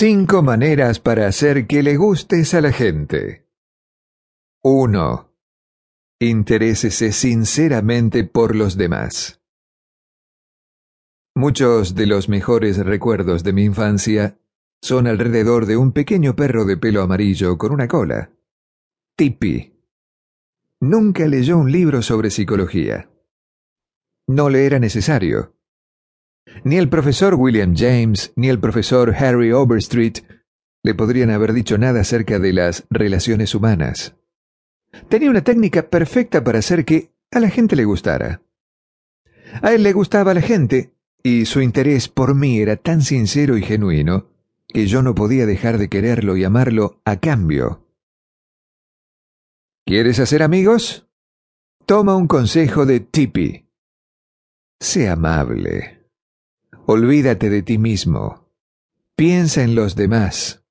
Cinco maneras para hacer que le gustes a la gente. 1. Interésese sinceramente por los demás. Muchos de los mejores recuerdos de mi infancia son alrededor de un pequeño perro de pelo amarillo con una cola. Tipi. Nunca leyó un libro sobre psicología. No le era necesario. Ni el profesor William James ni el profesor Harry Overstreet le podrían haber dicho nada acerca de las relaciones humanas. Tenía una técnica perfecta para hacer que a la gente le gustara. A él le gustaba la gente, y su interés por mí era tan sincero y genuino que yo no podía dejar de quererlo y amarlo a cambio. ¿Quieres hacer amigos? Toma un consejo de Tippy. Sé amable. Olvídate de ti mismo. Piensa en los demás.